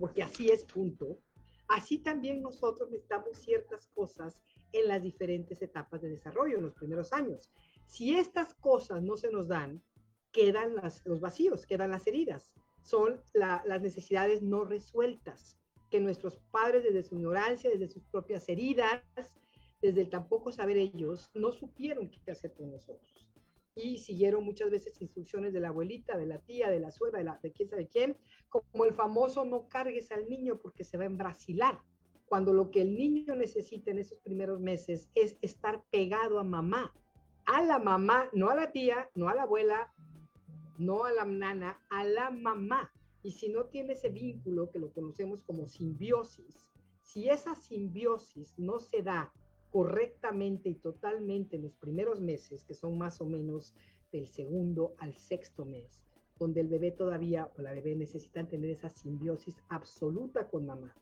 porque así es punto, así también nosotros necesitamos ciertas cosas en las diferentes etapas de desarrollo, en los primeros años. Si estas cosas no se nos dan, quedan los vacíos, quedan las heridas, son las necesidades no resueltas, que nuestros padres desde su ignorancia, desde sus propias heridas, desde el tampoco saber ellos, no supieron qué hacer con nosotros. Y siguieron muchas veces instrucciones de la abuelita, de la tía, de la suegra, de, la, de quién sabe quién, como el famoso no cargues al niño porque se va a embrasilar. Cuando lo que el niño necesita en esos primeros meses es estar pegado a mamá, a la mamá, no a la tía, no a la abuela, no a la nana, a la mamá. Y si no tiene ese vínculo que lo conocemos como simbiosis, si esa simbiosis no se da correctamente y totalmente en los primeros meses, que son más o menos del segundo al sexto mes, donde el bebé todavía o la bebé necesitan tener esa simbiosis absoluta con mamá,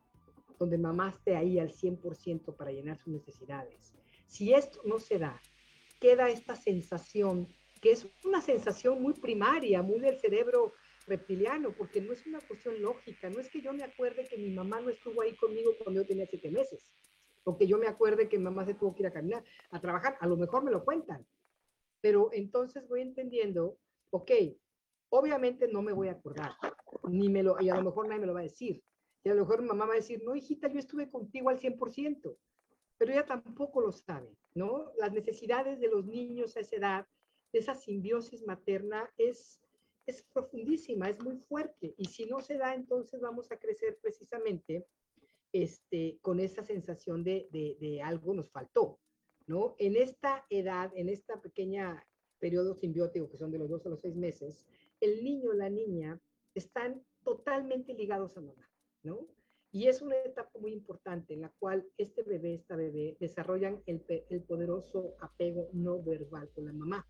donde mamá esté ahí al 100% para llenar sus necesidades. Si esto no se da, queda esta sensación, que es una sensación muy primaria, muy del cerebro reptiliano, porque no es una cuestión lógica, no es que yo me acuerde que mi mamá no estuvo ahí conmigo cuando yo tenía siete meses o que yo me acuerde que mamá se tuvo que ir a caminar, a trabajar, a lo mejor me lo cuentan. Pero entonces voy entendiendo, ok, obviamente no me voy a acordar, ni me lo, y a lo mejor nadie me lo va a decir. Y a lo mejor mamá va a decir, no, hijita, yo estuve contigo al 100%, pero ella tampoco lo sabe, ¿no? Las necesidades de los niños a esa edad, de esa simbiosis materna, es, es profundísima, es muy fuerte. Y si no se da, entonces vamos a crecer precisamente este, con esa sensación de, de, algo nos faltó, ¿no? En esta edad, en esta pequeña periodo simbiótico, que son de los dos a los seis meses, el niño la niña están totalmente ligados a mamá, ¿no? Y es una etapa muy importante en la cual este bebé, esta bebé, desarrollan el, el poderoso apego no verbal con la mamá.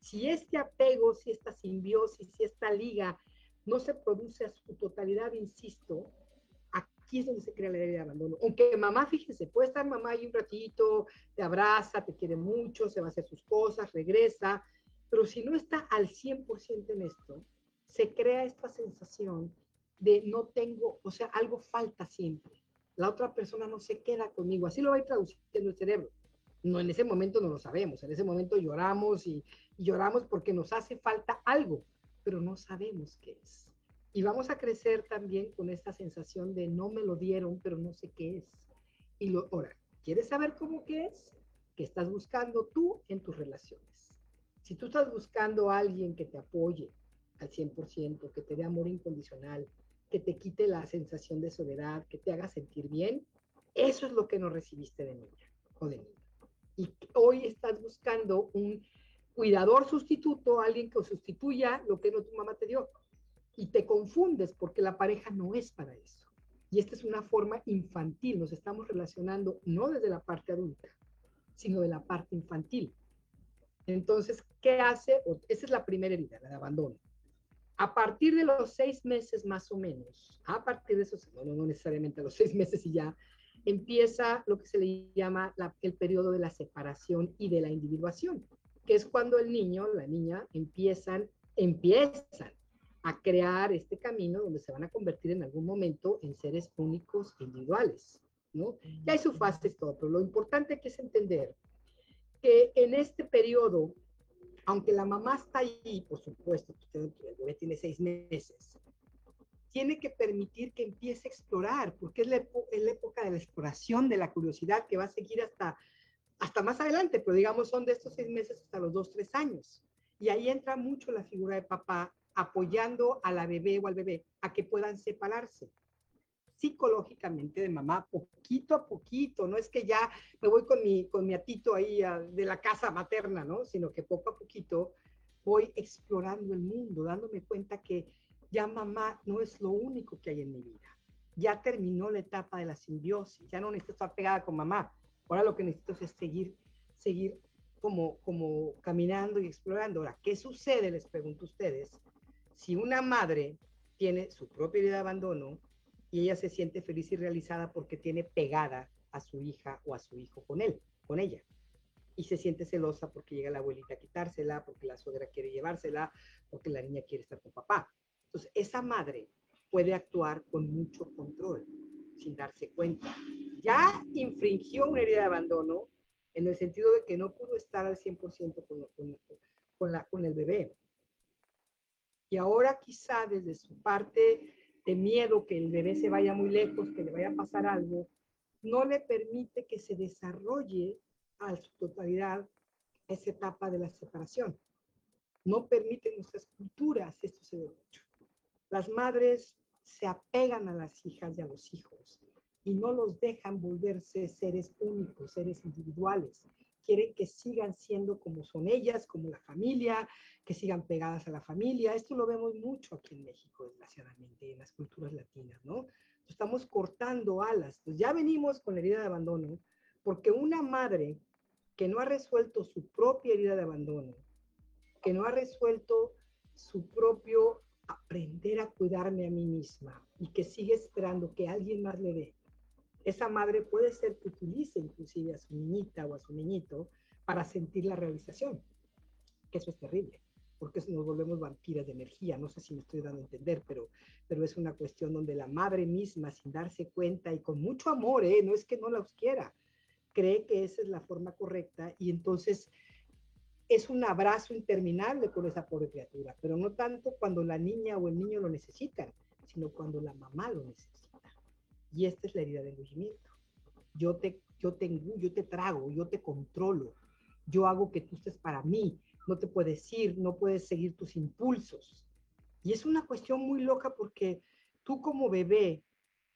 Si este apego, si esta simbiosis, si esta liga no se produce a su totalidad, insisto, aquí es donde se crea la idea de abandono. Aunque mamá, fíjense, puede estar mamá ahí un ratito, te abraza, te quiere mucho, se va a hacer sus cosas, regresa, pero si no está al 100% en esto, se crea esta sensación de no tengo, o sea, algo falta siempre. La otra persona no se queda conmigo. Así lo va a ir traduciendo el cerebro. No, en ese momento no lo sabemos. En ese momento lloramos y, y lloramos porque nos hace falta algo, pero no sabemos qué es. Y vamos a crecer también con esta sensación de no me lo dieron, pero no sé qué es. Y lo, ahora, ¿quieres saber cómo qué es? ¿Qué estás buscando tú en tus relaciones? Si tú estás buscando alguien que te apoye al 100%, que te dé amor incondicional, que te quite la sensación de soledad, que te haga sentir bien, eso es lo que no recibiste de niña o de niño. Y hoy estás buscando un cuidador sustituto, alguien que sustituya lo que no tu mamá te dio y te confundes porque la pareja no es para eso. Y esta es una forma infantil, nos estamos relacionando no desde la parte adulta, sino de la parte infantil. Entonces, ¿qué hace? Esa es la primera herida, la de abandono. A partir de los seis meses más o menos, a partir de esos, no, no necesariamente a los seis meses y ya, empieza lo que se le llama el periodo de la separación y de la individuación, que es cuando el niño, la niña, empiezan, empiezan a crear este camino donde se van a convertir en algún momento en seres únicos individuales, ¿no? Ya hay su fase todo, pero lo importante que es entender que en este periodo, aunque la mamá está ahí, por supuesto, el bebé tiene seis meses, tiene que permitir que empiece a explorar, porque es la, es la época de la exploración, de la curiosidad, que va a seguir hasta, hasta más adelante, pero digamos son de estos seis meses hasta los dos, tres años. Y ahí entra mucho la figura de papá apoyando a la bebé o al bebé a que puedan separarse psicológicamente de mamá, poquito a poquito, no es que ya me voy con mi, con mi atito ahí de la casa materna, ¿no? Sino que poco a poquito voy explorando el mundo, dándome cuenta que ya mamá no es lo único que hay en mi vida. Ya terminó la etapa de la simbiosis, ya no necesito estar pegada con mamá. Ahora lo que necesito es seguir, seguir como, como caminando y explorando. Ahora, ¿qué sucede? Les pregunto a ustedes si una madre tiene su propia vida de abandono y ella se siente feliz y realizada porque tiene pegada a su hija o a su hijo con él, con ella, y se siente celosa porque llega la abuelita a quitársela, porque la suegra quiere llevársela, porque la niña quiere estar con papá. Entonces, esa madre puede actuar con mucho control, sin darse cuenta. Ya infringió una herida de abandono en el sentido de que no pudo estar al 100% con, con el bebé. Y ahora quizá desde su parte de miedo que el bebé se vaya muy lejos, que le vaya a pasar algo, no le permite que se desarrolle a su totalidad esa etapa de la separación. No permiten nuestras culturas, esto se ve mucho. Las madres se apegan a las hijas y a los hijos y no los dejan volverse seres únicos, seres individuales. Quieren que sigan siendo como son ellas, como la familia, que sigan pegadas a la familia. Esto lo vemos mucho aquí en México, desgraciadamente, en las culturas latinas, ¿no? Estamos cortando alas. Pues ya venimos con la herida de abandono, porque una madre que no ha resuelto su propia herida de abandono, que no ha resuelto su propio aprender a cuidarme a mí misma y que sigue esperando que alguien más le dé, esa madre puede ser que utilice inclusive a su niñita o a su niñito para sentir la realización, que eso es terrible, porque nos volvemos vampiras de energía, no sé si me estoy dando a entender, pero, pero es una cuestión donde la madre misma, sin darse cuenta y con mucho amor, ¿eh? no es que no los quiera, cree que esa es la forma correcta y entonces es un abrazo interminable con esa pobre criatura, pero no tanto cuando la niña o el niño lo necesitan, sino cuando la mamá lo necesita. Y esta es la herida de engullimiento. Yo te, yo te yo te trago, yo te controlo, yo hago que tú estés para mí, no te puedes ir, no puedes seguir tus impulsos. Y es una cuestión muy loca porque tú como bebé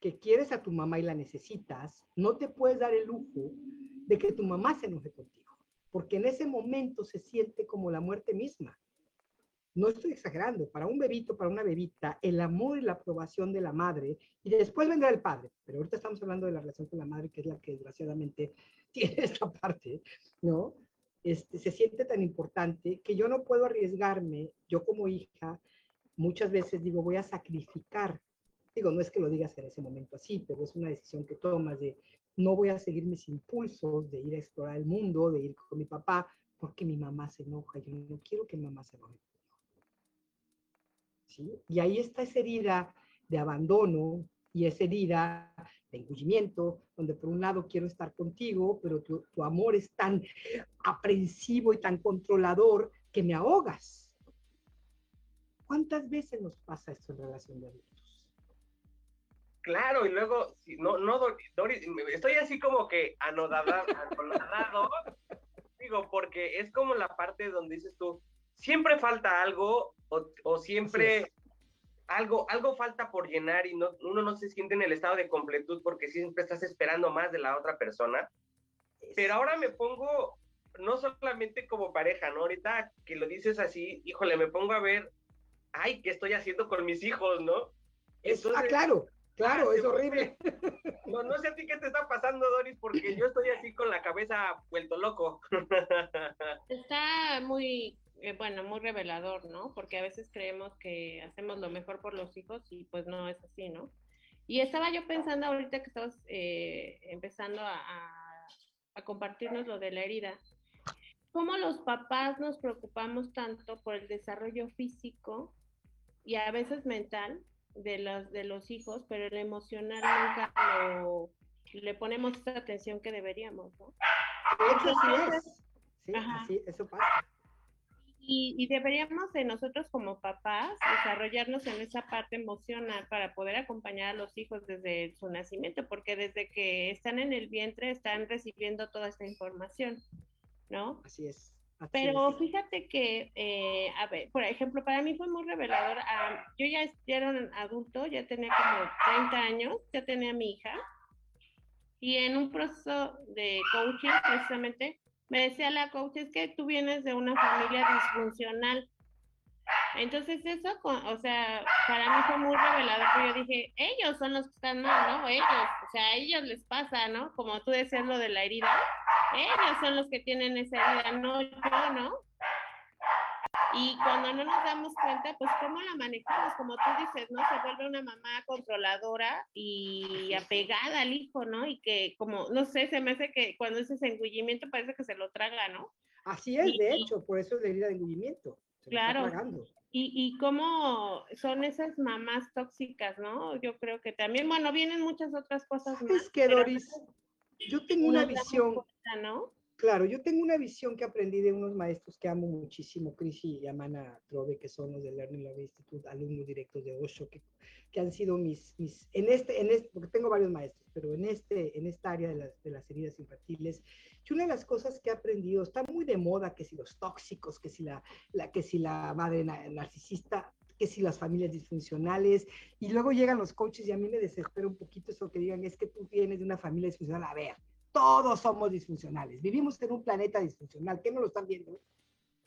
que quieres a tu mamá y la necesitas, no te puedes dar el lujo de que tu mamá se enoje contigo porque en ese momento se siente como la muerte misma. No estoy exagerando, para un bebito, para una bebita, el amor y la aprobación de la madre, y después vendrá el padre, pero ahorita estamos hablando de la relación con la madre, que es la que desgraciadamente tiene esta parte, ¿no? Este, se siente tan importante que yo no puedo arriesgarme, yo como hija, muchas veces digo, voy a sacrificar, digo, no es que lo digas en ese momento así, pero es una decisión que tomas de, no voy a seguir mis impulsos de ir a explorar el mundo, de ir con mi papá, porque mi mamá se enoja. Yo no quiero que mi mamá se enoje. ¿Sí? Y ahí está esa herida de abandono y esa herida de engullimiento, donde por un lado quiero estar contigo, pero tu, tu amor es tan aprensivo y tan controlador que me ahogas. ¿Cuántas veces nos pasa esto en relación de adultos? Claro, y luego, si no, no, Doris, estoy así como que anodado, digo, porque es como la parte donde dices tú, siempre falta algo o, siempre algo, algo falta por llenar y no, uno no se siente en el estado de completud porque siempre estás esperando más de la otra persona. Pero ahora me pongo, no solamente como pareja, ¿no? Ahorita que lo dices así, híjole, me pongo a ver, ay, ¿qué estoy haciendo con mis hijos, no? ah, claro, Claro, ah, es horrible. No, no sé a ti qué te está pasando, Doris, porque yo estoy así con la cabeza vuelto loco. Está muy, eh, bueno, muy revelador, ¿no? Porque a veces creemos que hacemos lo mejor por los hijos y pues no es así, ¿no? Y estaba yo pensando ahorita que estabas eh, empezando a, a compartirnos lo de la herida. ¿Cómo los papás nos preocupamos tanto por el desarrollo físico y a veces mental de los, de los hijos, pero el emocional nunca lo, le ponemos esa atención que deberíamos, ¿no? Sí, eso pasa. Y, y, deberíamos de nosotros como papás desarrollarnos en esa parte emocional para poder acompañar a los hijos desde su nacimiento, porque desde que están en el vientre están recibiendo toda esta información, ¿no? Así es. Pero fíjate que, eh, a ver, por ejemplo, para mí fue muy revelador. Ah, yo ya, era un adulto, ya tenía como 30 años, ya tenía mi hija. Y en un proceso de coaching, precisamente, me decía la coach, es que tú vienes de una familia disfuncional. Entonces eso, o sea, para mí fue muy revelador, porque yo dije, ellos son los que están mal, ¿no? Ellos, o sea, a ellos les pasa, ¿no? Como tú decías lo de la herida ellos son los que tienen esa herida, no yo, ¿no? Y cuando no nos damos cuenta, pues cómo la manejamos, como tú dices, ¿no? Se vuelve una mamá controladora y apegada al hijo, ¿no? Y que como, no sé, se me hace que cuando ese engullimiento parece que se lo traga, ¿no? Así es, de hecho, por eso es la herida de engullimiento. claro. y, y cómo son esas mamás tóxicas, ¿no? Yo creo que también, bueno, vienen muchas otras cosas más. Es que, Doris, yo tengo una visión, ¿no? Claro, yo tengo una visión que aprendí de unos maestros que amo muchísimo, Chris y Amana Trove, que son los del Learning Love Institute, alumnos directos de Osho, que, que han sido mis, mis, en este, en este, porque tengo varios maestros, pero en este, en esta área de las, de las heridas infantiles, y una de las cosas que he aprendido, está muy de moda que si los tóxicos, que si la, la que si la madre narcisista, que si las familias disfuncionales, y luego llegan los coaches y a mí me desespera un poquito eso que digan, es que tú vienes de una familia disfuncional, a ver, todos somos disfuncionales, vivimos en un planeta disfuncional, ¿qué no lo están viendo?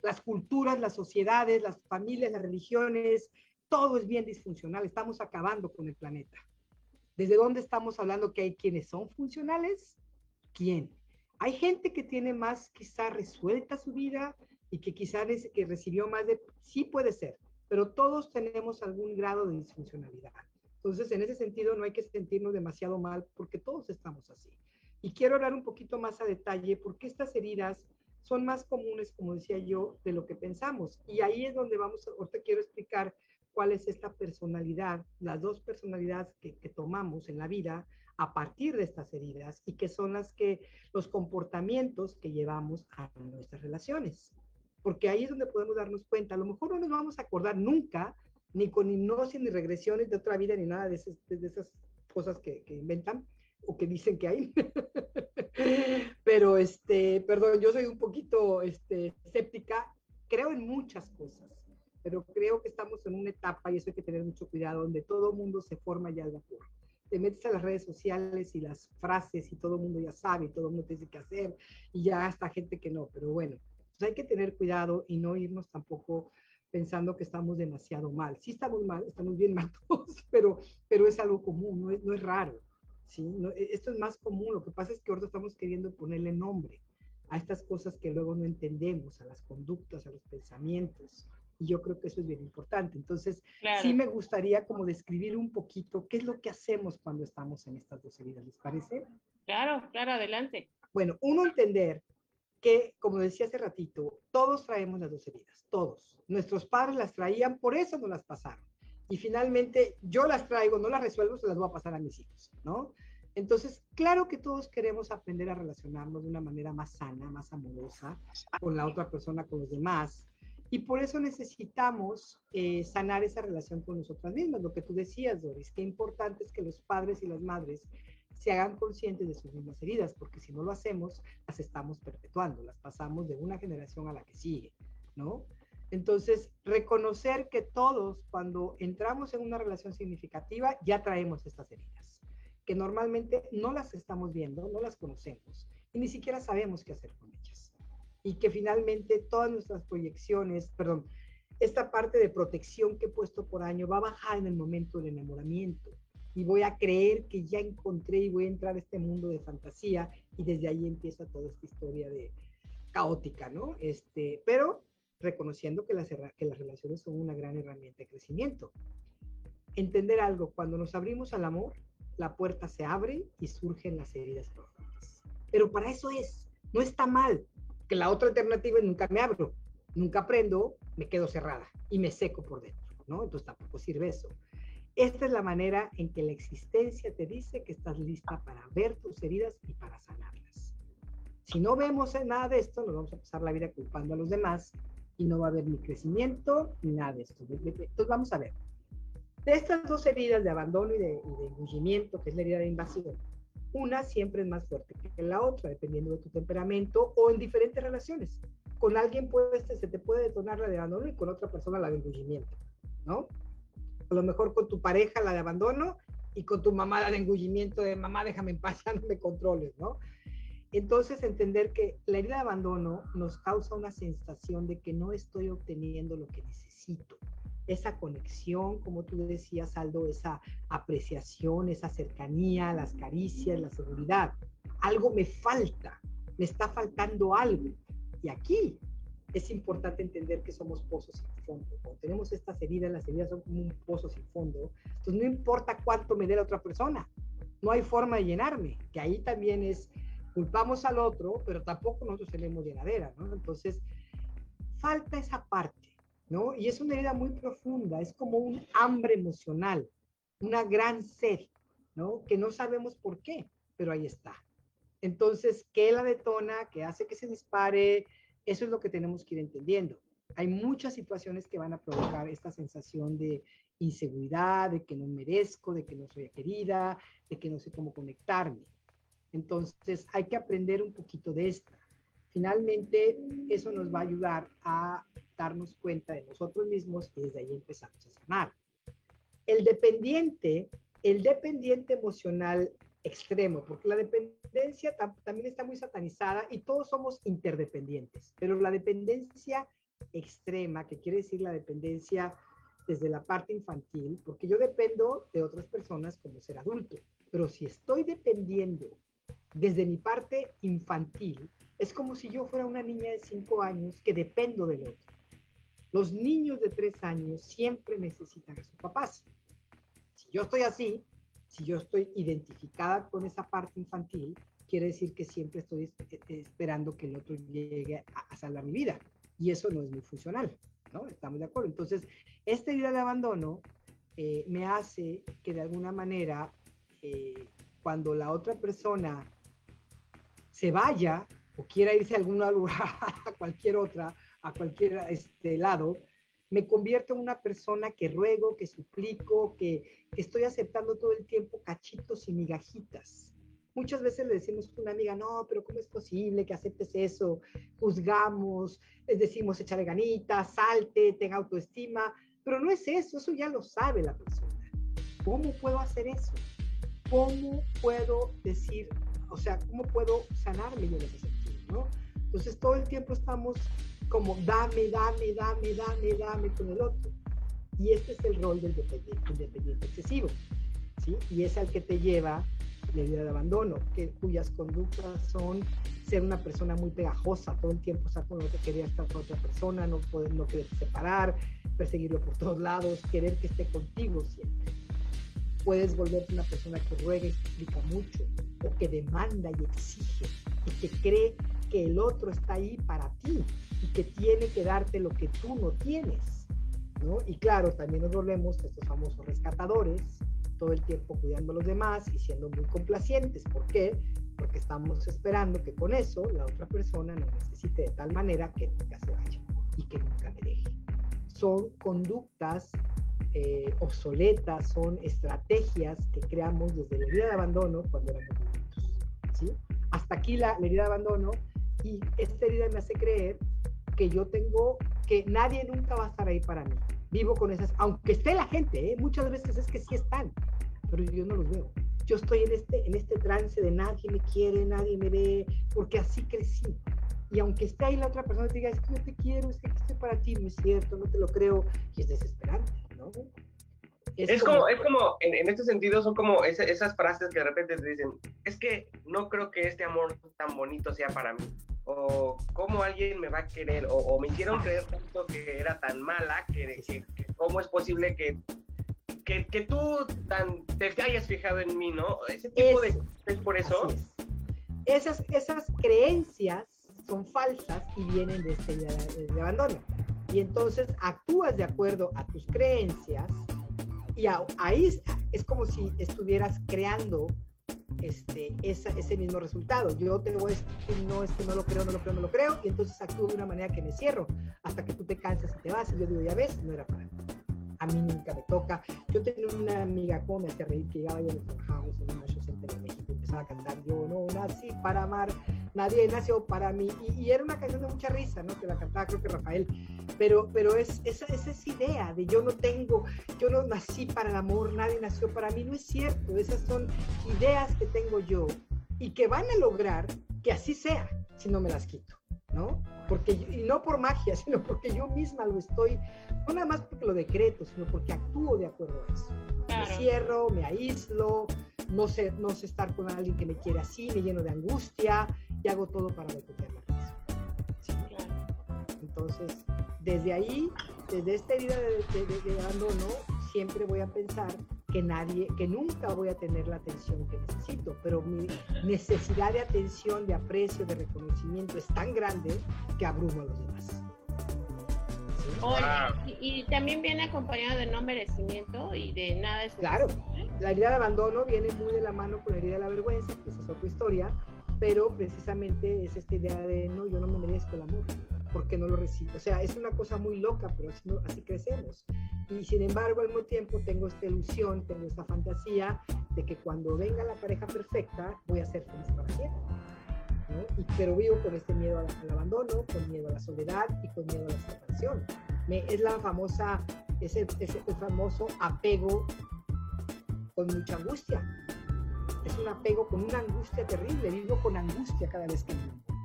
Las culturas, las sociedades, las familias, las religiones, todo es bien disfuncional, estamos acabando con el planeta. ¿Desde dónde estamos hablando que hay quienes son funcionales? ¿Quién? Hay gente que tiene más quizá resuelta su vida y que quizá que recibió más de... Sí puede ser, pero todos tenemos algún grado de disfuncionalidad. Entonces, en ese sentido, no hay que sentirnos demasiado mal porque todos estamos así. Y quiero hablar un poquito más a detalle porque estas heridas son más comunes, como decía yo, de lo que pensamos. Y ahí es donde vamos, ahorita quiero explicar cuál es esta personalidad, las dos personalidades que, que tomamos en la vida a partir de estas heridas y que son las que los comportamientos que llevamos a nuestras relaciones. Porque ahí es donde podemos darnos cuenta, a lo mejor no nos vamos a acordar nunca, ni con hipnosis, ni regresiones de otra vida, ni nada de esas, de esas cosas que, que inventan o que dicen que hay. Pero, este, perdón, yo soy un poquito este, escéptica, creo en muchas cosas, pero creo que estamos en una etapa, y eso hay que tener mucho cuidado, donde todo mundo se forma ya al vapor te metes a las redes sociales y las frases y todo el mundo ya sabe y todo el mundo te dice qué hacer y ya hasta gente que no, pero bueno, pues hay que tener cuidado y no irnos tampoco pensando que estamos demasiado mal. Sí estamos mal, estamos bien mal todos, pero, pero es algo común, no es, no es raro. ¿Sí? No, e, esto es más común, lo que pasa es que ahora estamos queriendo ponerle nombre a estas cosas que luego no entendemos, a las conductas, a los pensamientos. Y yo creo que eso es bien importante. Entonces, sí me gustaría como describir un poquito qué es lo que hacemos cuando estamos en estas dos heridas, ¿les parece? Claro, claro, adelante. Bueno, uno entender que, como decía hace ratito, todos traemos las dos heridas, todos. Nuestros padres las traían, por eso no las pasaron. Y finalmente yo las traigo, no las resuelvo, se las voy a pasar a mis hijos, ¿no? Entonces, claro que todos queremos aprender a relacionarnos de una manera más sana, más amorosa con la otra persona, con los demás, y por eso necesitamos eh, sanar esa relación con nosotras mismas, lo que tú decías, Doris, qué importante es que los padres y las madres se hagan conscientes de sus mismas heridas, porque si no lo hacemos, las estamos perpetuando, las pasamos de una generación a la que sigue, ¿no? Entonces, reconocer que todos, cuando entramos en una relación significativa, ya traemos estas heridas, que normalmente no las estamos viendo, no las conocemos y ni siquiera sabemos qué hacer con ellas y que finalmente todas nuestras proyecciones, perdón, esta parte de protección que he puesto por año va a bajar en el momento del enamoramiento y voy a creer que ya encontré y voy a entrar a este mundo de fantasía y desde ahí empieza toda esta historia de caótica, ¿no? Este, pero reconociendo que las, que las relaciones son una gran herramienta de crecimiento. Entender algo, cuando nos abrimos al amor, la puerta se abre y surgen las heridas profundas. Pero para eso es, no está mal, que la otra alternativa es nunca me abro, nunca aprendo, me quedo cerrada y me seco por dentro, ¿no? Entonces tampoco sirve eso. Esta es la manera en que la existencia te dice que estás lista para ver tus heridas y para sanarlas. Si no vemos nada de esto, nos vamos a pasar la vida culpando a los demás y no va a haber ni crecimiento ni nada de esto. Entonces vamos a ver. De estas dos heridas de abandono y de, y de engullimiento, que es la herida de invasión, una siempre es más fuerte que la otra, dependiendo de tu temperamento o en diferentes relaciones. Con alguien puede, se te puede detonar la de abandono y con otra persona la de engullimiento, ¿no? A lo mejor con tu pareja la de abandono y con tu mamá la de engullimiento de mamá déjame en paz, no me controles, ¿no? Entonces entender que la herida de abandono nos causa una sensación de que no estoy obteniendo lo que necesito esa conexión, como tú decías, Aldo, esa apreciación, esa cercanía, las caricias, la seguridad. Algo me falta, me está faltando algo. Y aquí es importante entender que somos pozos sin fondo. Cuando tenemos estas heridas, las heridas son como un pozo sin fondo. Entonces no importa cuánto me dé la otra persona, no hay forma de llenarme, que ahí también es, culpamos al otro, pero tampoco nosotros tenemos llenadera, ¿no? Entonces, falta esa parte ¿no? Y es una herida muy profunda, es como un hambre emocional, una gran sed, ¿no? Que no sabemos por qué, pero ahí está. Entonces, ¿qué la detona? ¿Qué hace que se dispare? Eso es lo que tenemos que ir entendiendo. Hay muchas situaciones que van a provocar esta sensación de inseguridad, de que no merezco, de que no soy querida, de que no sé cómo conectarme. Entonces, hay que aprender un poquito de esto. Finalmente, eso nos va a ayudar a darnos cuenta de nosotros mismos y desde ahí empezamos a sanar. El dependiente, el dependiente emocional extremo, porque la dependencia también está muy satanizada y todos somos interdependientes, pero la dependencia extrema, que quiere decir la dependencia desde la parte infantil, porque yo dependo de otras personas como ser adulto, pero si estoy dependiendo desde mi parte infantil, es como si yo fuera una niña de cinco años que dependo del otro. Los niños de tres años siempre necesitan a sus papás. Si yo estoy así, si yo estoy identificada con esa parte infantil, quiere decir que siempre estoy esperando que el otro llegue a, salvar mi vida. Y eso no es muy funcional, ¿no? Estamos de acuerdo. Entonces, esta idea de abandono eh, me hace que de alguna manera, eh, cuando la otra persona se vaya o quiera irse a algún lugar, a cualquier otra, a cualquier este, lado, me convierto en una persona que ruego, que suplico, que, estoy aceptando todo el tiempo cachitos y migajitas. Muchas veces le decimos a una amiga, no, pero ¿cómo es posible que aceptes eso? Juzgamos, les decimos, échale ganitas, salte, tenga autoestima, pero no es eso, eso ya lo sabe la persona. ¿Cómo puedo hacer eso? ¿Cómo puedo decir, o sea, cómo puedo sanarme yo en ese sentido, ¿no? Entonces todo el tiempo estamos como dame, dame, dame, dame, dame con el otro. Y este es el rol del dependiente, excesivo, ¿sí? Y es al que te lleva la vida de abandono, cuyas conductas son ser una persona muy pegajosa, todo el tiempo estar con otro, querer estar con otra persona, no poder, no querer separar, perseguirlo por todos lados, querer que esté contigo siempre. Puedes volverte una persona que ruega y explica mucho, o que demanda y exige, y que cree que el otro está ahí para ti y que tiene que darte lo que tú no tienes. ¿no? Y claro, también nos volvemos estos famosos rescatadores, todo el tiempo cuidando a los demás y siendo muy complacientes. ¿Por qué? Porque estamos esperando que con eso la otra persona nos necesite de tal manera que nunca se vaya y que nunca me deje. Son conductas eh, obsoletas, son estrategias que creamos desde la herida de abandono cuando éramos adultos. ¿sí? Hasta aquí la, la herida de abandono y esta herida me hace creer que yo tengo, que nadie nunca va a estar ahí para mí. Vivo con esas, aunque esté la gente, ¿eh? muchas veces es que sí están, pero yo no los veo. Yo estoy en este, en este trance de nadie me quiere, nadie me ve, porque así crecí. Y aunque esté ahí la otra persona te diga, es que yo te quiero, es que estoy para ti, no es cierto, no te lo creo, y es desesperante, ¿no? Es, como, es como, en, en, este sentido, son como esas frases que de repente te dicen, es que no creo que este amor tan bonito sea para mí o cómo alguien me va a querer, o, me hicieron creer tanto que era tan mala, que, cómo es posible que, que, tú tan, te hayas fijado en mí, ¿no? Ese tipo de... ¿Es por eso? Esas, esas creencias son falsas y vienen de este de, de abandono. Y entonces actúas de acuerdo a tus creencias y ahí es como si estuvieras creando este, ese mismo resultado. Yo te voy a decir, no, es que no lo creo, no lo creo, no lo creo, y entonces actúo de una manera que me cierro hasta que tú te cansas y te vas. Y yo digo, ya ves, no era para mí. A mí nunca me toca. Yo tenía una amiga, como me hacía reír, que llegaba yo en House, en una show en México, empezaba a cantar, yo no nací para amar, nadie nació para mí. Y, era una canción de mucha risa, ¿no? Que la cantaba creo que Rafael. Pero, pero es, esa, esa es idea de yo no tengo, yo no nací para el amor, nadie nació para mí. No es cierto. Esas son ideas que tengo yo y que van a lograr que así sea si no me las quito, ¿no? Porque, y no por magia, sino porque yo misma lo estoy, no nada más porque lo decreto, sino porque actúo de acuerdo a eso. Me cierro, me aíslo, no sé, no sé estar con alguien que me quiere así, me lleno de angustia, y hago todo para recuperar Entonces, desde ahí, desde esta herida de, de, abandono, siempre voy a pensar que nadie, que nunca voy a tener la atención que necesito, pero mi necesidad de atención, de aprecio, de reconocimiento es tan grande que abrumo a los demás. y, también viene acompañado de no merecimiento y de nada es Claro, la herida de abandono viene muy de la mano con la herida de la vergüenza, que esa es otra historia, pero precisamente es esta idea de no, yo no me merezco el amor, porque no lo recibo. O sea, es una cosa muy loca, pero así, así crecemos. Y sin embargo, al mismo tiempo tengo esta ilusión, tengo esta fantasía de que cuando venga la pareja perfecta, voy a ser feliz para siempre. Y, pero vivo con este miedo al, abandono, con miedo a la soledad y con miedo a la separación. Me, es la famosa, ese, ese famoso apego con mucha angustia. Es un apego con una angustia terrible, vivo con angustia cada vez que vivo.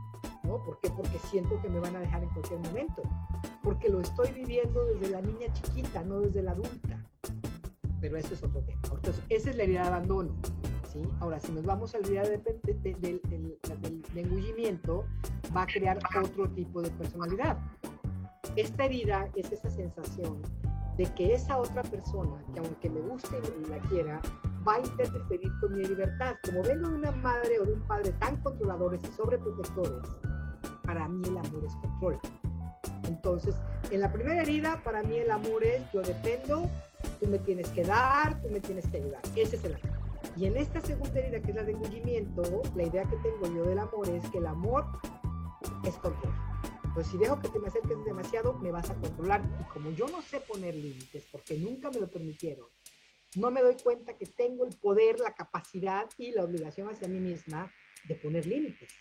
¿no? ¿Por qué? Porque siento que me van a dejar en cualquier momento. Porque lo estoy viviendo desde la niña chiquita, no desde la adulta. Pero eso es otro tema. Entonces, esa es la herida de abandono. ¿sí? Ahora, si nos vamos a la herida del engullimiento, va a crear otro tipo de personalidad. Esta herida es esa sensación de que esa otra persona, que aunque me guste y la quiera, va a interferir con mi libertad. Como vengo de una madre o de un padre tan controladores y sobreprotectores, para mí el amor es control. Entonces, en la primera herida, para mí el amor es yo dependo, tú me tienes que dar, tú me tienes que ayudar. Ese es el amor. Y en esta segunda herida, que es la de engullimiento, la idea que tengo yo del amor es que el amor es control. Pues si dejo que te me acerques demasiado, me vas a controlar. Y como yo no sé poner límites, porque nunca me lo permitieron, no me doy cuenta que tengo el poder, la capacidad y la obligación hacia mí misma de poner límites.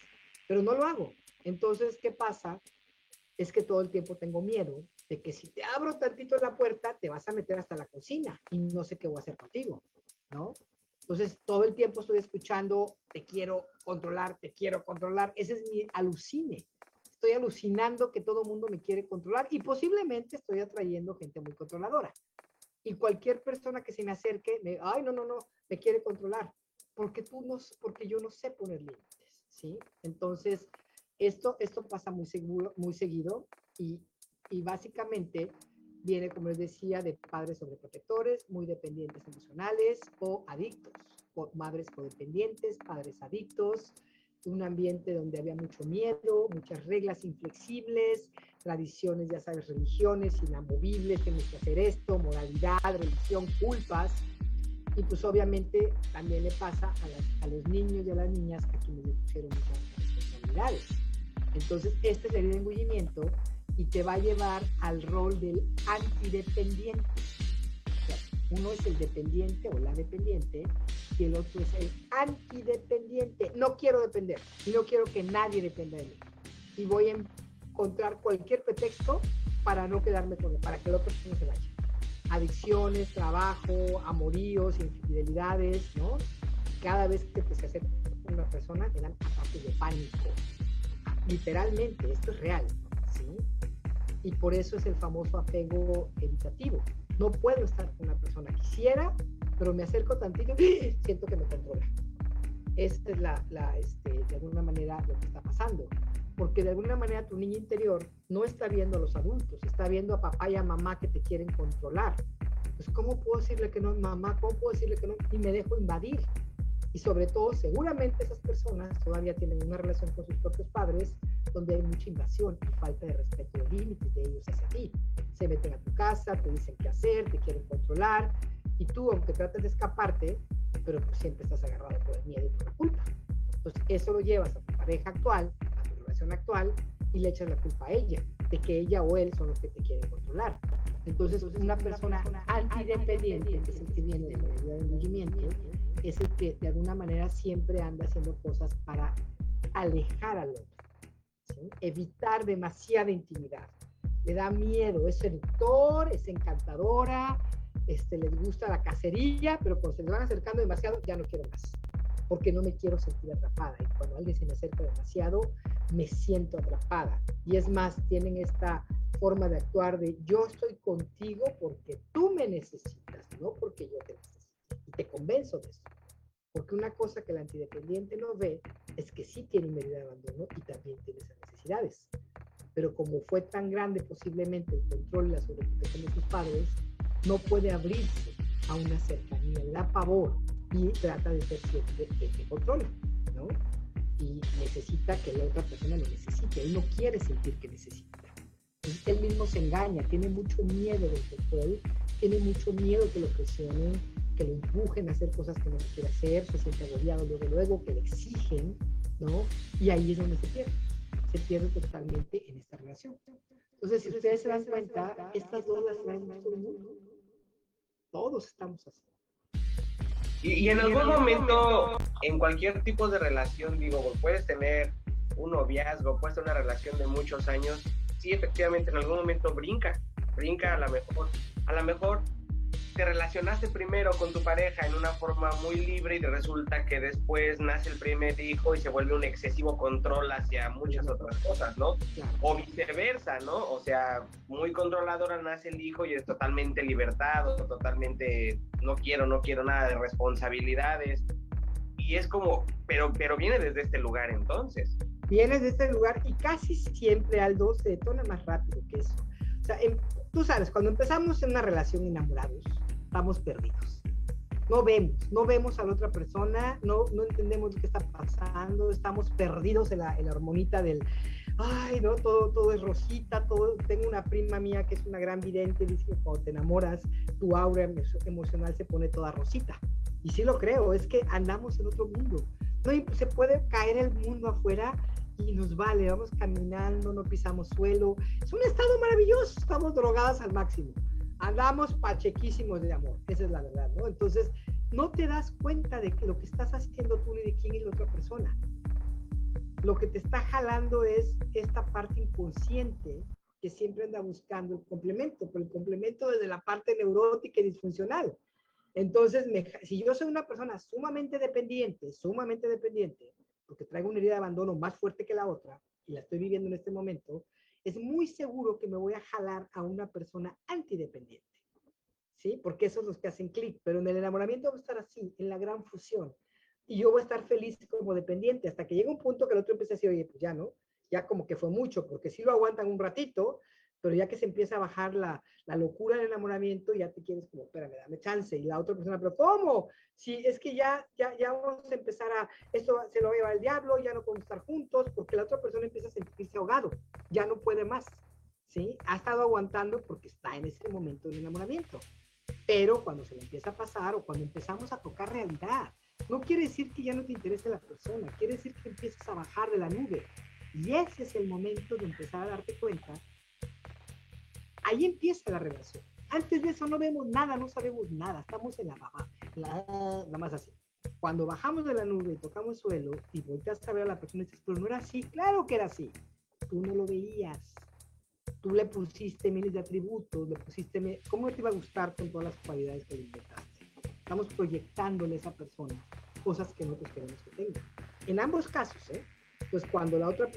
Pero no lo hago. Entonces, ¿qué pasa? Es que todo el tiempo tengo miedo de que si te abro tantito la puerta, te vas a meter hasta la cocina y no sé qué voy a hacer contigo, ¿no? Entonces, todo el tiempo estoy escuchando, te quiero controlar, te quiero controlar. Ese es mi alucine estoy alucinando que todo el mundo me quiere controlar y posiblemente estoy atrayendo gente muy controladora. Y cualquier persona que se me acerque, me, ay, no, no, no, me quiere controlar, porque tú no, porque yo no sé poner límites, ¿sí? Entonces, esto, esto pasa muy, seguro, muy seguido y, y básicamente viene, como les decía, de padres sobreprotectores, muy dependientes emocionales o adictos, o madres codependientes, padres adictos, un ambiente donde había mucho miedo, muchas reglas inflexibles, tradiciones, ya sabes, religiones inamovibles, tienes que hacer esto, moralidad, religión, culpas. Y pues obviamente también le pasa a, los niños y a las niñas a quienes les pusieron muchas responsabilidades. Entonces, este es el engullimiento y te va a llevar al rol del antidependiente. uno es el dependiente o la dependiente y el otro es el antidependiente. No quiero depender no quiero que nadie dependa de mí. Y voy a encontrar cualquier pretexto para no quedarme con él, para que el otro no se vaya. Adicciones, trabajo, amoríos, infidelidades, ¿no? Cada vez que se acerca una persona, te dan ataques de pánico. Literalmente, esto es real, ¿sí? Y por eso es el famoso apego evitativo. No puedo estar con una persona. Quisiera, pero me acerco tantito y siento que me controla. Esta es la, la este, de alguna manera lo que está pasando. Porque de alguna manera tu niño interior no está viendo a los adultos, está viendo a papá y a mamá que te quieren controlar. Pues, ¿cómo puedo decirle que no, mamá? ¿Cómo puedo decirle que no? Y me dejo invadir. Y sobre todo, seguramente esas personas todavía tienen una relación con sus propios padres donde hay mucha invasión y falta de respeto de límites de ellos hacia ti. Se meten a tu casa, te dicen qué hacer, te quieren controlar, y tú, aunque trates de escaparte, pero siempre estás agarrado por el miedo y por la culpa. Entonces, eso lo llevas a tu pareja actual, a tu relación actual, y le echas la culpa a ella, de que ella o él son los que te quieren controlar. Entonces, una persona antidependiente, que es el que viene de la del movimiento, es el que de alguna manera siempre anda haciendo cosas para alejar al otro, evitar demasiada intimidad. Le da miedo, es seductor, es encantadora, este, les gusta la cacería, pero cuando se les van acercando demasiado, ya no quiero más, porque no me quiero sentir atrapada. Y cuando alguien se me acerca demasiado, me siento atrapada. Y es más, tienen esta forma de actuar de yo estoy contigo porque tú me necesitas, no porque yo te necesito. Y te convenzo de eso. Porque una cosa que el antidependiente no ve es que sí tiene medida de abandono y también tiene esas necesidades. Pero como fue tan grande posiblemente el control y la sobreprotección de sus padres, no puede abrirse a una cercanía, le da pavor y trata de ser siempre el que controla, ¿no? Y necesita que la otra persona le necesite, él no quiere sentir que necesita. Entonces él mismo se engaña, tiene mucho miedo del control, tiene mucho miedo que lo presionen, que lo empujen a hacer cosas que no quiere hacer, se siente agobiado luego, luego, que le exigen, ¿no? Y ahí es donde se pierde, se pierde totalmente en esta relación. Entonces, si ustedes se dan cuenta, estas dos las traen todo el mundo. Todos estamos así. Y, en algún momento, en cualquier tipo de relación, digo, puedes tener un noviazgo, puedes tener una relación de muchos años, sí, efectivamente, en algún momento brinca, brinca a lo mejor, a lo mejor te relacionaste primero con tu pareja en una forma muy libre y resulta que después nace el primer hijo y se vuelve un excesivo control hacia muchas otras cosas, ¿no? O viceversa, ¿no? O sea, muy controladora nace el hijo y es totalmente libertado, totalmente no quiero, no quiero nada de responsabilidades. Y es como, pero, pero viene desde este lugar entonces. Viene desde este lugar y casi siempre Aldo se detona más rápido que eso. O sea, en, tú sabes, cuando empezamos en una relación enamorados, estamos perdidos. No vemos, no vemos a la otra persona, no, no entendemos qué está pasando, estamos perdidos en la, en la hormonita del, ay, no, todo, todo es rosita, todo. Tengo una prima mía que es una gran vidente, dice que cuando te enamoras, tu aura emocional se pone toda rosita. Y sí lo creo, es que andamos en otro mundo. No se puede caer el mundo afuera y nos vale, vamos caminando, no pisamos suelo. Es un estado maravilloso, estamos drogadas al máximo. Andamos pachequísimos de amor, esa es la verdad, ¿no? Entonces, no te das cuenta de que lo que estás haciendo tú ni de quién es la otra persona. Lo que te está jalando es esta parte inconsciente que siempre anda buscando el complemento, pero el complemento desde la parte neurótica y disfuncional. Entonces, si yo soy una persona sumamente dependiente, sumamente dependiente, porque traigo una herida de abandono más fuerte que la otra, y la estoy viviendo en este momento, es muy seguro que me voy a jalar a una persona antidependiente. ¿Sí? Porque esos son los que hacen clic, pero en el enamoramiento va a estar así, en la gran fusión. Y yo voy a estar feliz como dependiente hasta que llega un punto que el otro empieza a decir, oye, pues ya no, ya como que fue mucho, porque si lo aguantan un ratito, pero ya que se empieza a bajar la, la, locura del enamoramiento, ya te quieres como, espérame, dame chance. Y la otra persona, pero ¿cómo? Si es que ya, ya, ya vamos a empezar a, esto se lo va a llevar el diablo, ya no podemos estar juntos, porque la otra persona empieza a sentirse ahogado, ya no puede más, ¿sí? Ha estado aguantando porque está en ese momento de enamoramiento. Pero cuando se le empieza a pasar o cuando empezamos a tocar realidad, no quiere decir que ya no te interese la persona, quiere decir que empiezas a bajar de la nube. Y ese es el momento de empezar a darte cuenta ahí empieza la relación. Antes de eso no vemos nada, no sabemos nada, estamos en la baba, nada más así. Cuando bajamos de la nube y tocamos suelo y volteas a ver a la persona y dices, pero no era así, claro que era así. Tú no lo veías. Tú le pusiste miles de atributos, le pusiste, ¿cómo te iba a gustar con todas las cualidades que le inventaste? Estamos proyectándole a esa persona cosas que nosotros queremos que tenga. En ambos casos, ¿eh? Pues cuando la otra,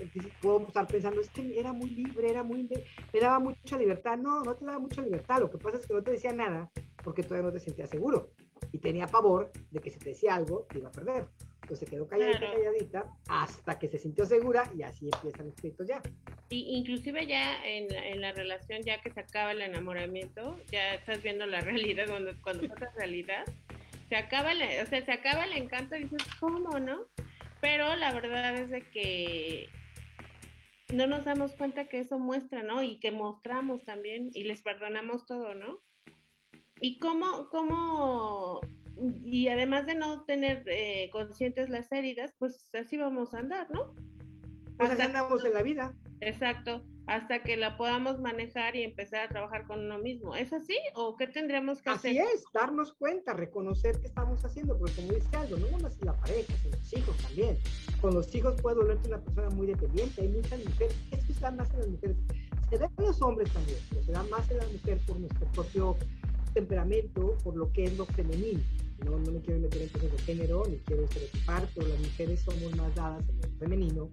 puedo estar pensando, es que era muy libre, era muy, me daba mucha libertad. No, no te daba mucha libertad, lo que pasa es que no te decía nada porque todavía no te sentías seguro y tenía pavor de que si te decía algo, te iba a perder. Entonces se quedó calladita, calladita, hasta que se sintió segura y así empiezan los escritos ya. Y inclusive ya en, en, la relación, ya que se acaba el enamoramiento, ya estás viendo la realidad, cuando, cuando pasa realidad, se acaba, el, o sea, se acaba el encanto y dices, ¿cómo, no? Pero la verdad es de que no nos damos cuenta que eso muestra, ¿no? Y que mostramos también y les perdonamos todo, ¿no? Y cómo, cómo, y además de no tener eh, conscientes las heridas, pues así vamos a andar, ¿no? Pues así andamos en la vida. Exacto hasta que la podamos manejar y empezar a trabajar con uno mismo. ¿Es así o qué tendríamos que hacer? Así es, darnos cuenta, reconocer qué estamos haciendo, porque como dice algo, no más en la pareja, en los hijos también. Con los hijos puede volverte una persona muy dependiente, hay muchas mujeres, esto se da más en las mujeres, se da en los hombres también, pero se da más en las mujeres por nuestro propio temperamento, por lo que es lo femenino. No, no me quiero meter en cosas de género, ni quiero estereotipar, pero las mujeres somos más dadas en lo femenino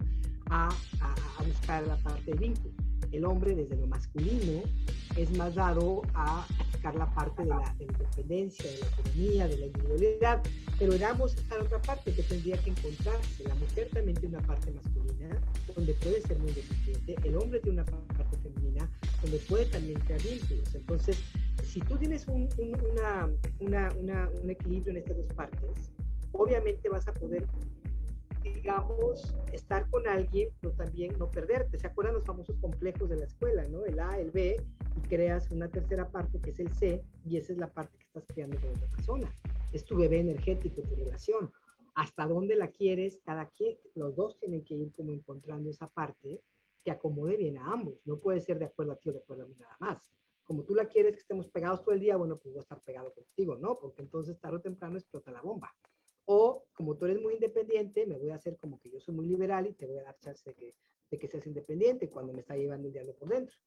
a, a, buscar la parte de vínculo. El hombre desde lo masculino es más dado a buscar la parte de la, independencia, de la autonomía, de la individualidad, pero en ambos está la otra parte que tendría que encontrarse. La mujer también tiene una parte masculina donde puede ser muy deficiente, el hombre tiene una parte femenina donde puede también crear vínculos. Entonces, si tú tienes un, una, una, un equilibrio en estas dos partes, obviamente vas a poder digamos, estar con alguien, pero también no perderte. ¿Se acuerdan los famosos complejos de la escuela, no? El A, el B, y creas una tercera parte que es el C, y esa es la parte que estás creando con otra persona. Es tu bebé energético, tu relación. Hasta dónde la quieres, cada quien, los dos tienen que ir como encontrando esa parte que acomode bien a ambos. No puede ser de acuerdo a ti o de acuerdo a mí nada más. Como tú la quieres que estemos pegados todo el día, bueno, pues voy a estar pegado contigo, ¿no? Porque entonces tarde o temprano explota la bomba. O como tú eres muy independiente, me voy a hacer como que yo soy muy liberal y te voy a dar chance de que, de que seas independiente cuando me está llevando el diablo por dentro.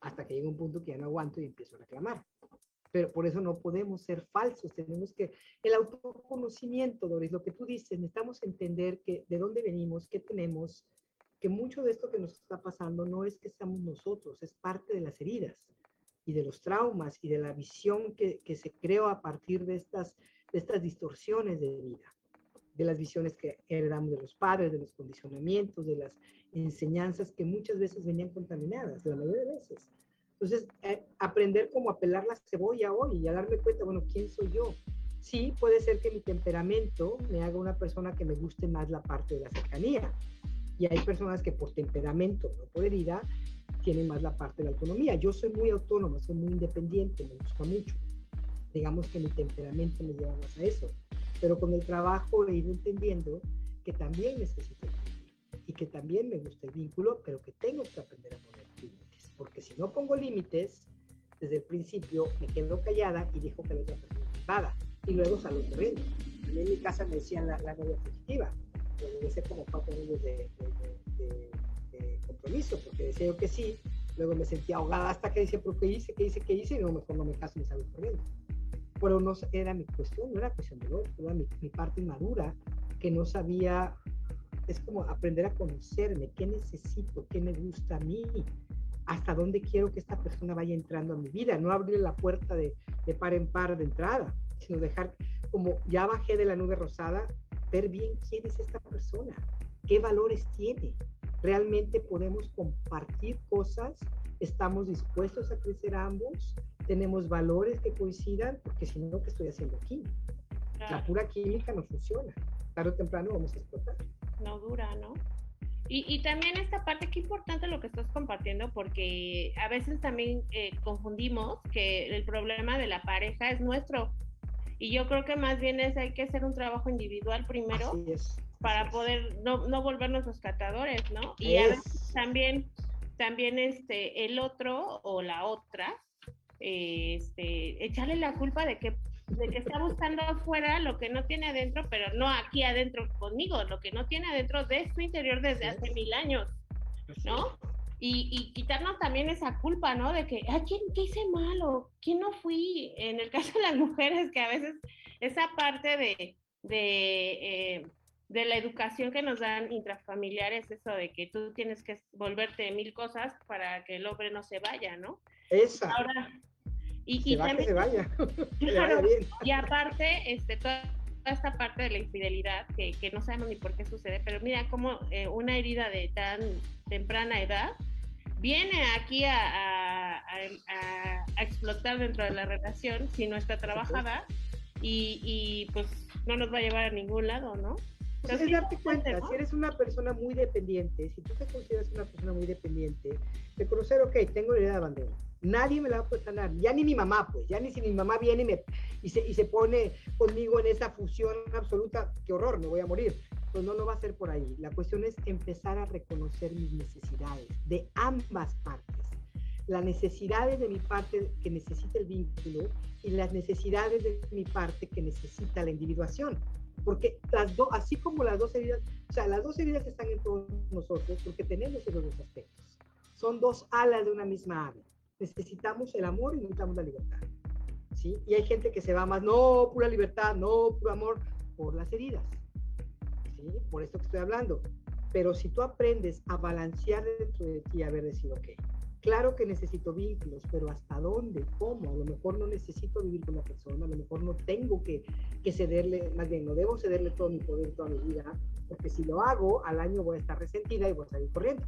Hasta que llega un punto que ya no aguanto y empiezo a reclamar. Pero por eso no podemos ser falsos. Tenemos que, el autoconocimiento, Doris, lo que tú dices, necesitamos entender que de dónde venimos, qué tenemos, que mucho de esto que nos está pasando no es que estamos nosotros, es parte de las heridas y de los traumas y de la visión que, que se creó a partir de estas de estas distorsiones de vida, de las visiones que heredamos de los padres, de los condicionamientos, de las enseñanzas que muchas veces venían contaminadas, la mayoría de veces. Entonces, eh, aprender cómo apelar la cebolla hoy y a darme cuenta, bueno, ¿quién soy yo? Sí, puede ser que mi temperamento me haga una persona que me guste más la parte de la cercanía. Y hay personas que por temperamento, no por herida, tienen más la parte de la autonomía. Yo soy muy autónoma, soy muy independiente, me gusta mucho digamos que mi temperamento me lleva más a eso. Pero con el trabajo he ido entendiendo que también necesito y que también me gusta el vínculo, pero que tengo que aprender a poner límites. Porque si no pongo límites, desde el principio me quedo callada y dijo que la otra persona invada. Y luego salgo corriendo. A mí en mi casa me decían la, la novia fugitiva. Yo sé como cuatro años de, de, de, compromiso, porque decía yo que sí, luego me sentía ahogada hasta que decía, pero ¿qué hice? ¿Qué hice? ¿Qué hice? Y no, mejor no me caso y salgo corriendo pero no era mi cuestión, no era cuestión de otro, era mi, parte inmadura que no sabía, es como aprender a conocerme, qué necesito, qué me gusta a mí, hasta dónde quiero que esta persona vaya entrando a mi vida, no abrir la puerta de, de par en par de entrada, sino dejar, como ya bajé de la nube rosada, ver bien quién es esta persona, qué valores tiene, realmente podemos compartir cosas, estamos dispuestos a crecer ambos, tenemos valores que coincidan, porque si no, ¿qué estoy haciendo aquí? La pura química no funciona. Tarde o temprano vamos a explotar. No dura, ¿no? Y, y, también esta parte, qué importante lo que estás compartiendo, porque a veces también eh, confundimos que el problema de la pareja es nuestro. Y yo creo que más bien es hay que hacer un trabajo individual primero para poder no, no volvernos rescatadores, ¿no? Y a veces también, también este, el otro o la otra este, echarle la culpa de que, de que está buscando afuera lo que no tiene adentro, pero no aquí adentro conmigo, lo que no tiene adentro de su interior desde hace mil años, ¿no? Y, y, quitarnos también esa culpa, ¿no? De que, ¿a ¿quién, ¿qué hice malo? ¿Quién no fui? En el caso de las mujeres, que a veces esa parte de, de, eh, de la educación que nos dan intrafamiliares, eso de que tú tienes que volverte mil cosas para que el hombre no se vaya, ¿no? Esa. Ahora, y, y también, se vaya. y aparte, este, toda, esta parte de la infidelidad, que, que, no sabemos ni por qué sucede, pero mira cómo eh, una herida de tan temprana edad viene aquí a, a, a, a, explotar dentro de la relación si no está trabajada y, y pues no nos va a llevar a ningún lado, ¿no? Pues es darte cuenta, si eres una persona muy dependiente, si tú te consideras una persona muy dependiente, de conocer, ok, tengo la idea de abandono, nadie me la va a poder sanar, ya ni mi mamá, pues, ya ni si mi mamá viene y, me, y, se, y se pone conmigo en esa fusión absoluta, qué horror, me voy a morir. Pues no lo va a hacer por ahí. La cuestión es empezar a reconocer mis necesidades de ambas partes. Las necesidades de mi parte que necesita el vínculo y las necesidades de mi parte que necesita la individuación porque las dos, así como las dos heridas, o sea, las dos heridas están en todos nosotros porque tenemos esos dos aspectos. Son dos alas de una misma ave. Necesitamos el amor y necesitamos la libertad. ¿sí? Y hay gente que se va más, no, pura libertad, no, puro amor, por las heridas. ¿sí? Por esto que estoy hablando. Pero si tú aprendes a balancear dentro de ti, a ver, decir, ok, Claro que necesito vínculos, pero ¿hasta dónde? ¿Cómo? A lo mejor no necesito vivir con la persona, a lo mejor no tengo que, que cederle, más bien, no debo cederle todo mi poder toda mi vida, porque si lo hago, al año voy a estar resentida y voy a salir corriendo.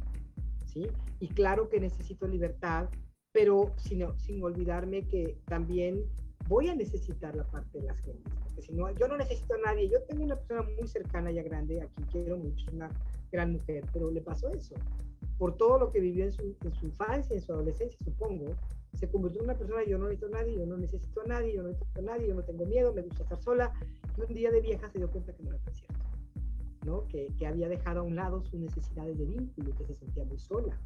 ¿sí? Y claro que necesito libertad, pero sin, sin olvidarme que también voy a necesitar la parte de las gentes, porque que si no, yo no necesito a nadie. Yo tengo una persona muy cercana ya grande, a quien quiero mucho, una gran mujer, pero le pasó eso. Por todo lo que vivió en su, en su infancia, en su adolescencia, supongo, se convirtió en una persona, yo no necesito a nadie, yo no necesito a nadie, yo no necesito a nadie, yo no tengo miedo, me gusta estar sola. Y un día de vieja se dio cuenta que no era tan cierto, ¿no? Que, que había dejado a un lado sus necesidades de vínculo, que se sentía muy sola.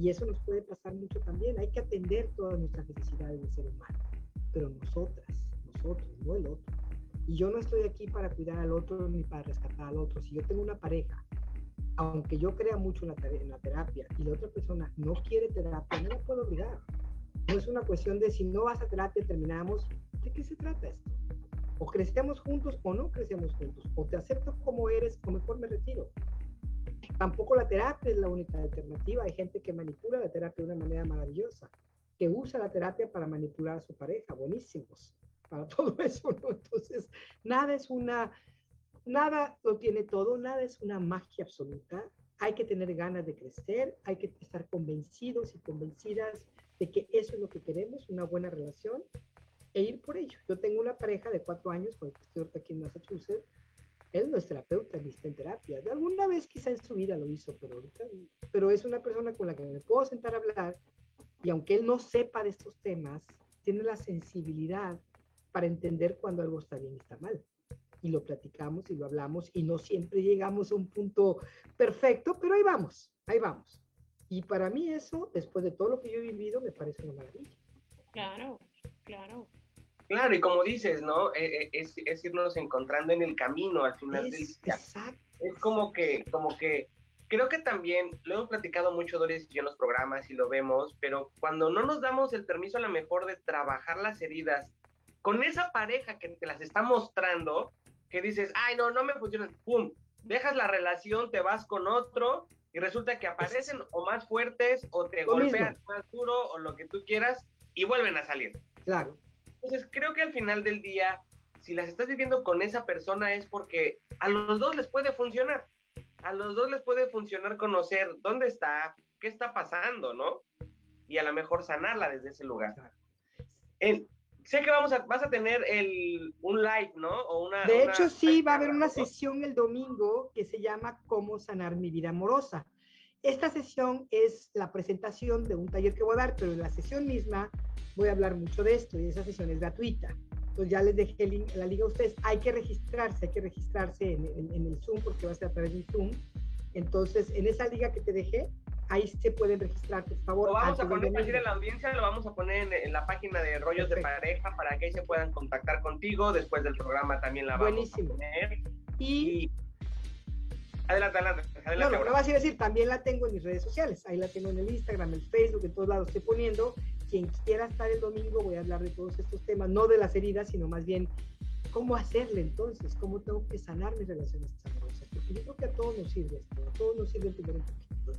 Y eso nos puede pasar mucho también. Hay que atender todas nuestras necesidades de ser humano, pero nosotras, nosotros, no el otro. Y yo no estoy aquí para cuidar al otro ni para rescatar al otro. Si yo tengo una pareja aunque yo crea mucho en la, terapia y la otra persona no quiere terapia, no la puedo obligar. No es una cuestión de si no vas a terapia, terminamos. ¿De qué se trata esto? O crecemos juntos o no crecemos juntos. O te acepto como eres o mejor me retiro. Tampoco la terapia es la única alternativa. Hay gente que manipula la terapia de una manera maravillosa, que usa la terapia para manipular a su pareja. Buenísimos para todo eso. Entonces, nada es una nada lo tiene todo, nada es una magia absoluta. Hay que tener ganas de crecer, hay que estar convencidos y convencidas de que eso es lo que queremos, una buena relación, e ir por ello. Yo tengo una pareja de cuatro años, porque estoy aquí en Massachusetts, él no es terapeuta ni está en terapia. Alguna vez quizá en su vida lo hizo, pero ahorita, pero es una persona con la que me puedo sentar a hablar y aunque él no sepa de estos temas, tiene la sensibilidad para entender cuando algo está bien y está mal y lo platicamos y lo hablamos y no siempre llegamos a un punto perfecto, pero ahí vamos, ahí vamos. Y para mí eso, después de todo lo que yo he vivido, me parece una maravilla. Claro, claro. Claro, y como dices, ¿no? E, e, es, es irnos encontrando en el camino al final del día. Exacto. Es como que, como que, creo que también, lo hemos platicado mucho Doris y yo en los programas y lo vemos, pero cuando no nos damos el permiso a lo mejor de trabajar las heridas con esa pareja que te las está mostrando, que dices, ay, no, no me funciona, pum, dejas la relación, te vas con otro y resulta que aparecen o más fuertes o te golpean más duro o lo que tú quieras y vuelven a salir. Claro. Entonces, creo que al final del día, si las estás viviendo con esa persona es porque a los dos les puede funcionar. A los dos les puede funcionar conocer dónde está, qué está pasando, ¿no? Y a lo mejor sanarla desde ese lugar. Sé que vamos a, vas a tener el, un live, ¿no? O una, de hecho, sí, va a haber una sesión el domingo que se llama Cómo sanar mi vida amorosa. Esta sesión es la presentación de un taller que voy a dar, pero en la sesión misma voy a hablar mucho de esto y esa sesión es gratuita. Entonces ya les dejé la liga a ustedes. Hay que registrarse, hay que registrarse en, en el Zoom porque va a ser a través de Zoom. Entonces, en esa liga que te dejé, ahí se pueden registrar, por favor. Lo vamos a poner, para de la audiencia, lo vamos a poner en, la página de Rollos de Pareja para que ahí se puedan contactar contigo. Después del programa también la vamos Buenísimo. a poner. Y... Adelante, adelante. adelante no, lo vas a decir, también la tengo en mis redes sociales. Ahí la tengo en el Instagram, el Facebook, en todos lados estoy poniendo. Quien quiera estar el domingo, voy a hablar de todos estos temas, no de las heridas, sino más bien cómo hacerle entonces, cómo tengo que sanar mis relaciones amorosas. Porque yo creo que a todos nos sirve esto, a todos nos sirve tener un poquito.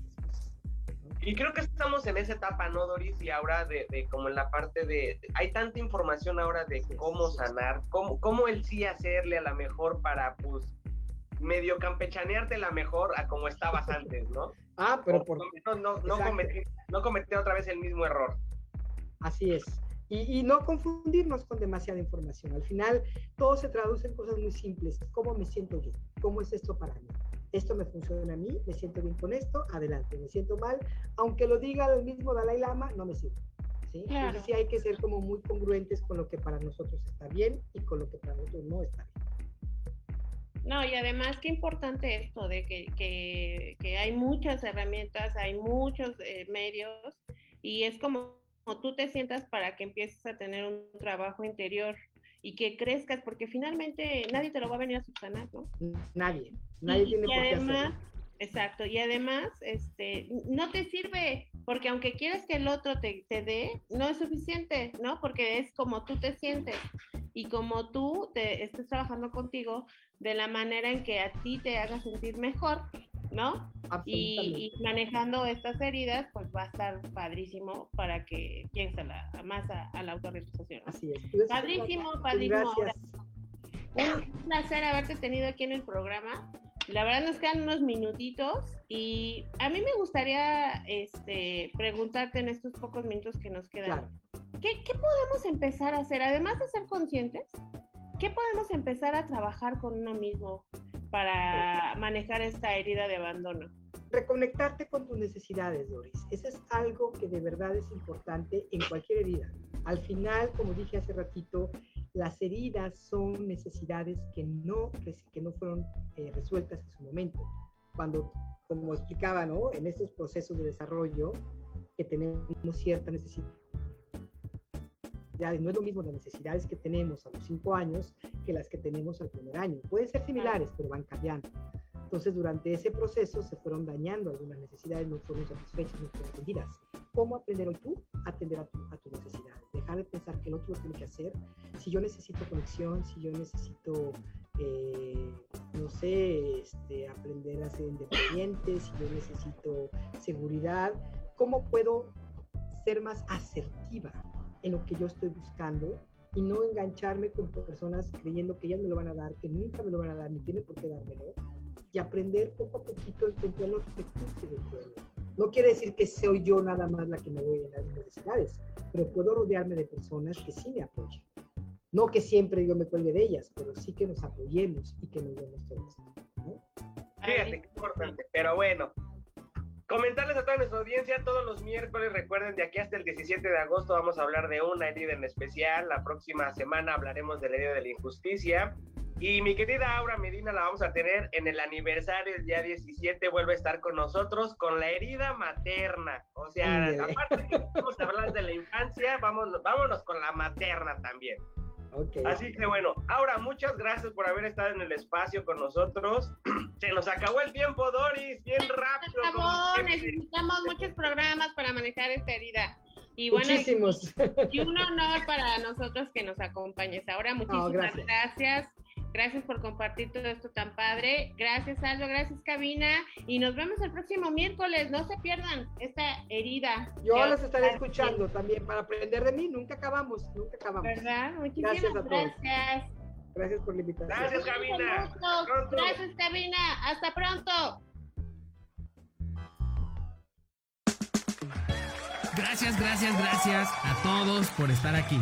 Y creo que estamos en esa etapa, ¿no, Doris? Y ahora de, de como en la parte de, hay tanta información ahora de cómo sanar, cómo, cómo el sí hacerle a la mejor para, pues, medio campechanearte la mejor a como estabas antes, ¿no? Ah, pero por... No, no, no, cometer, no cometer otra vez el mismo error. Así es. Y, y, no confundirnos con demasiada información. Al final, todo se traduce en cosas muy simples. ¿Cómo me siento yo? ¿Cómo es esto para mí? esto me funciona a mí, me siento bien con esto, adelante, me siento mal, aunque lo diga el mismo Dalai Lama, no me sirve. ¿sí? Entonces sí hay que ser como muy congruentes con lo que para nosotros está bien y con lo que para nosotros no está bien. No, y además qué importante esto de que, que, que hay muchas herramientas, hay muchos eh, medios y es como, como tú te sientas para que empieces a tener un trabajo interior y que crezcas, porque finalmente nadie te lo va a venir a subsanar, ¿no? Nadie, nadie tiene por qué hacerlo. Exacto, y además, este, no te sirve, porque aunque quieras que el otro te, te dé, no es suficiente, ¿no? Porque es como tú te sientes y como tú te estés trabajando contigo de la manera en que a ti te haga sentir mejor, ¿no? Y, manejando estas heridas, pues va a estar padrísimo para que piense la, más a, la autorrealización. Así es. Pues, padrísimo, padrísimo. Un placer haberte tenido aquí en el programa. La verdad nos quedan unos minutitos y a mí me gustaría este, preguntarte en estos pocos minutos que nos quedan, ¿qué, ¿qué podemos empezar a hacer? Además de ser conscientes, ¿qué podemos empezar a trabajar con uno mismo para manejar esta herida de abandono? Reconectarte con tus necesidades, Doris. Eso es algo que de verdad es importante en cualquier herida. Al final, como dije hace ratito, las heridas son necesidades que no, que no fueron eh, resueltas en su momento. Cuando, como explicaba, ¿no? en estos procesos de desarrollo, que tenemos cierta necesidad. No es lo mismo las necesidades que tenemos a los cinco años que las que tenemos al primer año. Pueden ser similares, pero van cambiando. Entonces, durante ese proceso se fueron dañando algunas necesidades, no fueron satisfechas, no fueron atendidas. ¿Cómo aprender hoy tú a atender a, tu, tus necesidades? Dejar de pensar que el otro lo tiene que hacer. Si yo necesito conexión, si yo necesito, eh, no sé, este, aprender a ser independiente, si yo necesito seguridad, ¿cómo puedo ser más asertiva en lo que yo estoy buscando y no engancharme con personas creyendo que ellas me lo van a dar, que nunca me lo van a dar, ni tiene por qué dármelo? y aprender poco a poquito a entender los recursos del pueblo. No quiere decir que soy yo nada más la que me voy a las necesidades, pero puedo rodearme de personas que sí me apoyen. No que siempre yo me cuelgue de ellas, pero sí que nos apoyemos y que nos demos todo esto. Fíjate, qué importante. Pero bueno, comentarles a toda nuestra audiencia, todos los miércoles, recuerden, de aquí hasta el 17 de agosto vamos a hablar de una herida en especial. La próxima semana hablaremos de la herida de la injusticia. Y mi querida Aura Medina la vamos a tener en el aniversario, el día 17, vuelve a estar con nosotros con la herida materna. O sea, aparte que vamos a hablar de la infancia, vámonos, vámonos con la materna también. Okay. Así que bueno, Aura, muchas gracias por haber estado en el espacio con nosotros. Se nos acabó el tiempo, Doris, bien rápido. Acabó, necesitamos muchos programas para manejar esta herida. Y bueno, Muchísimos. Y un honor para nosotros que nos acompañes. Ahora, muchísimas gracias. Gracias por compartir todo esto tan padre. Gracias, Aldo. Gracias, Cabina. Y nos vemos el próximo miércoles. No se pierdan esta herida. Yo los estaré escuchando también para aprender de mí. Nunca acabamos, nunca acabamos. ¿Verdad? Muchísimas gracias. A todos. Gracias. Gracias por la invitación. Gracias, Cabina. Gracias, Cabina. Hasta pronto. Gracias, gracias, gracias a todos por estar aquí.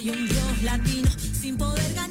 hay un dios latino sin poder ganar.